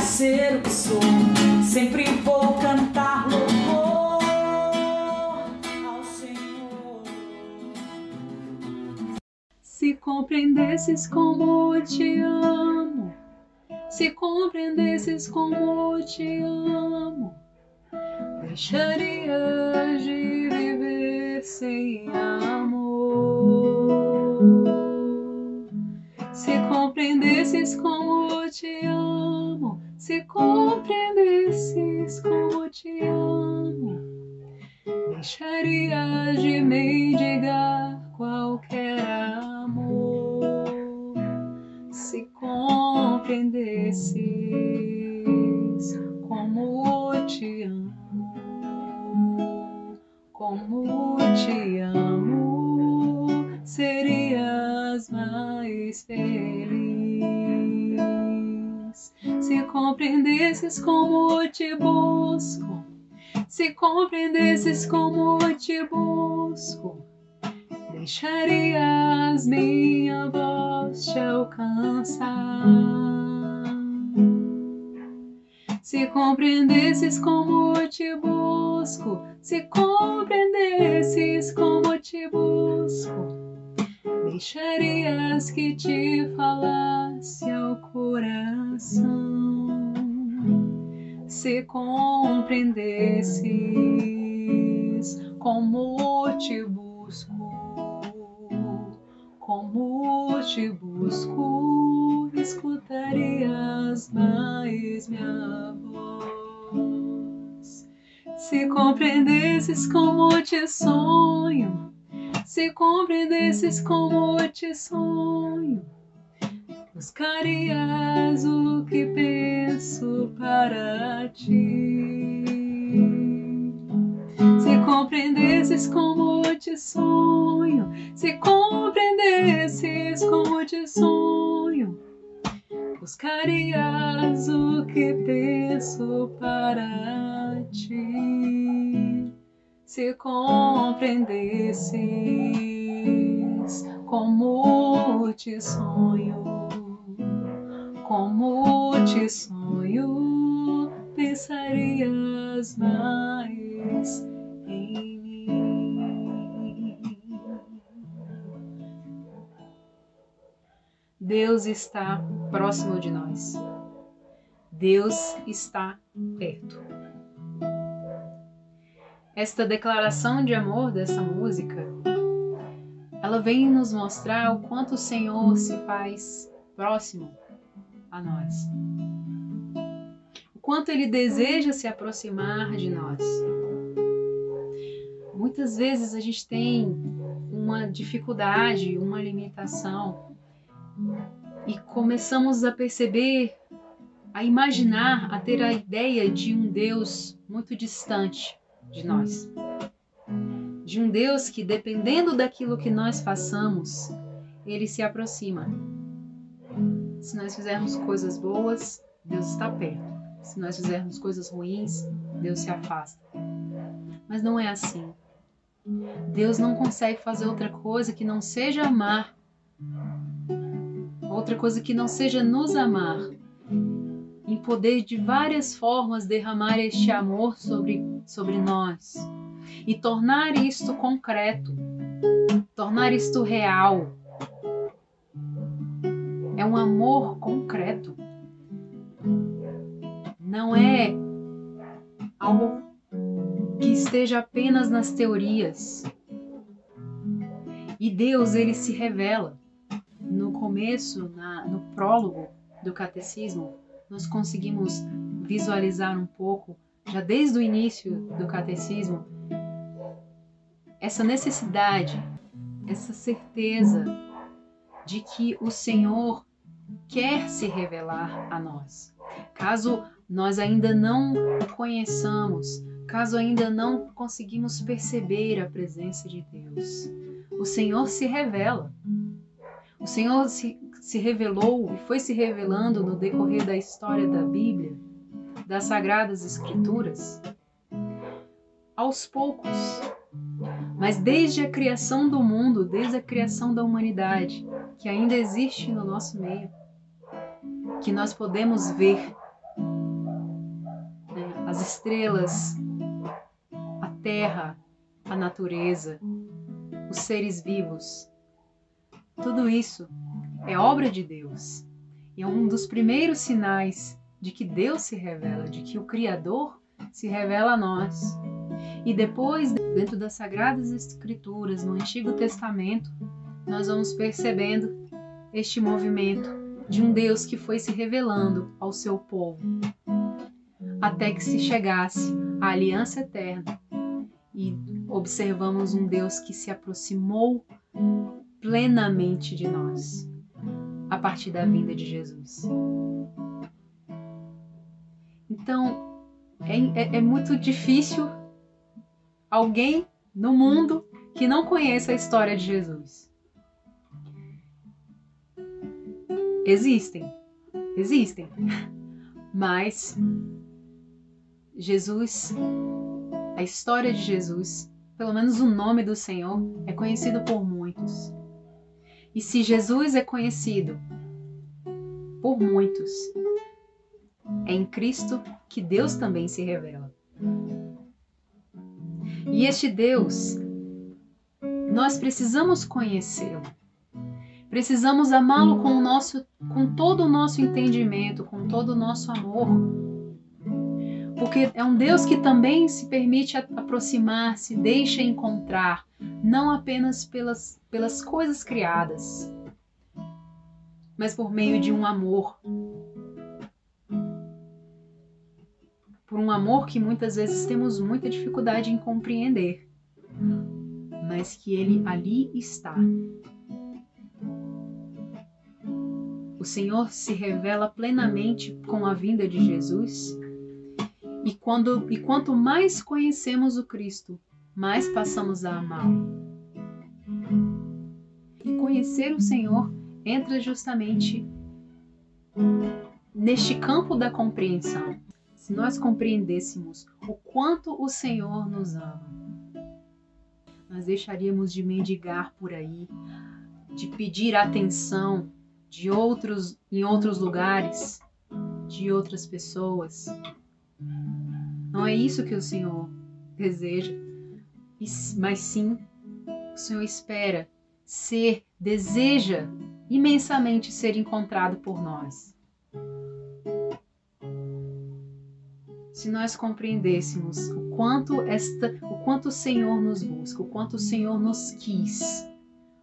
ser o que sou. Sempre vou cantar louvor ao Senhor. Se compreendesses como te amo, se compreendesses como te amo, deixarias de viver sem amor. Se compreendesses como te amo, se compreendesses como te amo, deixarias de mendigar qualquer amor. Se compreendesses como te amo, como te amo, serias mais feliz. Se compreendesses como te busco, se compreendesses como te busco, deixarias minha voz te alcançar. Se compreendesses como te busco, se compreendesses como te busco, deixarias que te falasse ao coração. Se compreendesses como te busco, como te busco, escutarias mais minha voz. Se compreendesses como te sonho, se compreendesses como te sonho, buscarias o que penso para ti. Se compreendesses como te sonho, se compreendesses como te sonho, buscarias o que penso para ti. Se compreendesses como te sonho, como te sonho, pensarias mais em mim. Deus está próximo de nós. Deus está perto. Esta declaração de amor dessa música, ela vem nos mostrar o quanto o Senhor se faz próximo a nós. O quanto ele deseja se aproximar de nós. Muitas vezes a gente tem uma dificuldade, uma limitação e começamos a perceber, a imaginar, a ter a ideia de um Deus muito distante de nós. De um Deus que, dependendo daquilo que nós façamos, ele se aproxima. Se nós fizermos coisas boas, Deus está perto. Se nós fizermos coisas ruins, Deus se afasta. Mas não é assim. Deus não consegue fazer outra coisa que não seja amar. Outra coisa que não seja nos amar. Em poder de várias formas derramar este amor sobre, sobre nós. E tornar isto concreto. Tornar isto real. É um amor concreto. Não é algo que esteja apenas nas teorias. E Deus, ele se revela. No começo, na, no prólogo do catecismo, nós conseguimos visualizar um pouco, já desde o início do catecismo, essa necessidade, essa certeza de que o Senhor quer se revelar a nós. Caso nós ainda não conheçamos, caso ainda não conseguimos perceber a presença de Deus, o Senhor se revela. O Senhor se, se revelou e foi se revelando no decorrer da história da Bíblia, das Sagradas Escrituras, aos poucos. Mas desde a criação do mundo, desde a criação da humanidade, que ainda existe no nosso meio, que nós podemos ver as estrelas, a terra, a natureza, os seres vivos. Tudo isso é obra de Deus. E é um dos primeiros sinais de que Deus se revela, de que o Criador se revela a nós. E depois, dentro das Sagradas Escrituras, no Antigo Testamento, nós vamos percebendo este movimento de um Deus que foi se revelando ao seu povo, até que se chegasse à aliança eterna. E observamos um Deus que se aproximou plenamente de nós a partir da vinda de Jesus. Então, é, é, é muito difícil alguém no mundo que não conheça a história de Jesus. Existem, existem, mas Jesus, a história de Jesus, pelo menos o nome do Senhor, é conhecido por muitos. E se Jesus é conhecido por muitos, é em Cristo que Deus também se revela. E este Deus, nós precisamos conhecê-lo. Precisamos amá-lo com com todo o nosso entendimento, com todo o nosso amor. Porque é um Deus que também se permite aproximar, se deixa encontrar, não apenas pelas, pelas coisas criadas, mas por meio de um amor. Por um amor que muitas vezes temos muita dificuldade em compreender, mas que ele ali está. O Senhor se revela plenamente com a vinda de Jesus. E, quando, e quanto mais conhecemos o Cristo, mais passamos a amá-lo. E conhecer o Senhor entra justamente neste campo da compreensão. Se nós compreendêssemos o quanto o Senhor nos ama, nós deixaríamos de mendigar por aí, de pedir atenção de outros em outros lugares, de outras pessoas. Não é isso que o Senhor deseja mas sim o Senhor espera ser, deseja imensamente ser encontrado por nós. Se nós compreendêssemos o quanto esta, o quanto o Senhor nos busca, o quanto o Senhor nos quis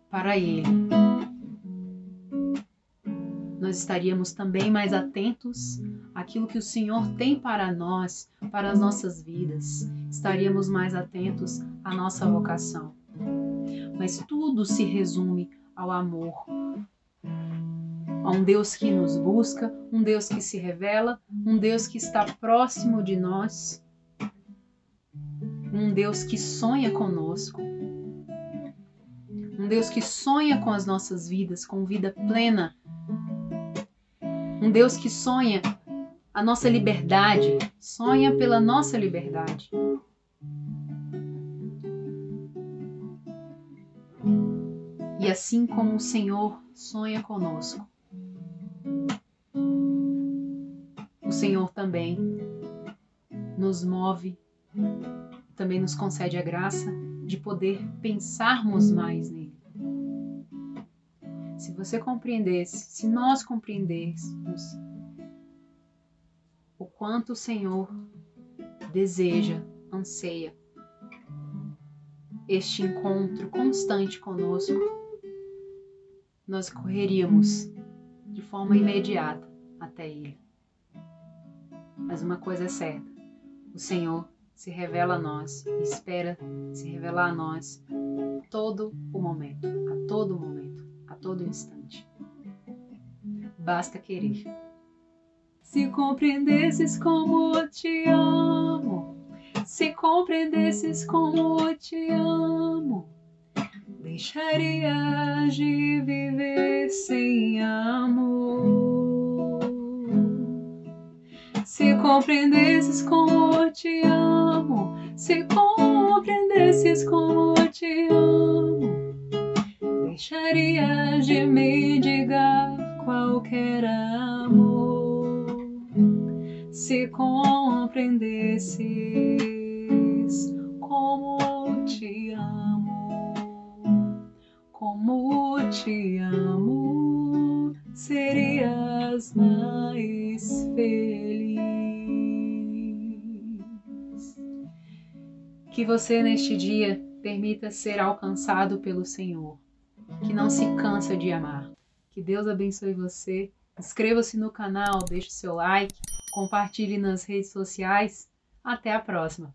para Ele, nós estaríamos também mais atentos àquilo que o Senhor tem para nós, para as nossas vidas. Estaríamos mais atentos à nossa vocação. Mas tudo se resume ao amor. A um Deus que nos busca, um Deus que se revela, um Deus que está próximo de nós, um Deus que sonha conosco, um Deus que sonha com as nossas vidas, com vida plena um Deus que sonha a nossa liberdade, sonha pela nossa liberdade. E assim como o Senhor sonha conosco, o Senhor também nos move, também nos concede a graça de poder pensarmos mais nele você compreendesse, se nós compreendêssemos o quanto o Senhor deseja, anseia este encontro constante conosco, nós correríamos de forma imediata até Ele. Mas uma coisa é certa: o Senhor se revela a nós e espera se revelar a nós todo o momento, a todo momento a todo instante. Basta querer. Se compreendesses como te amo, se compreendesses como te amo, deixarias de viver sem amor. Se compreendesses como te amo, se compreendesses como te amo deixaria de mendigar qualquer amor se compreendesse aprendesses como te amo, como te amo, serias mais feliz. Que você neste dia permita ser alcançado pelo Senhor, que não se cansa de amar. Que Deus abençoe você. Inscreva-se no canal, deixe seu like, compartilhe nas redes sociais. Até a próxima!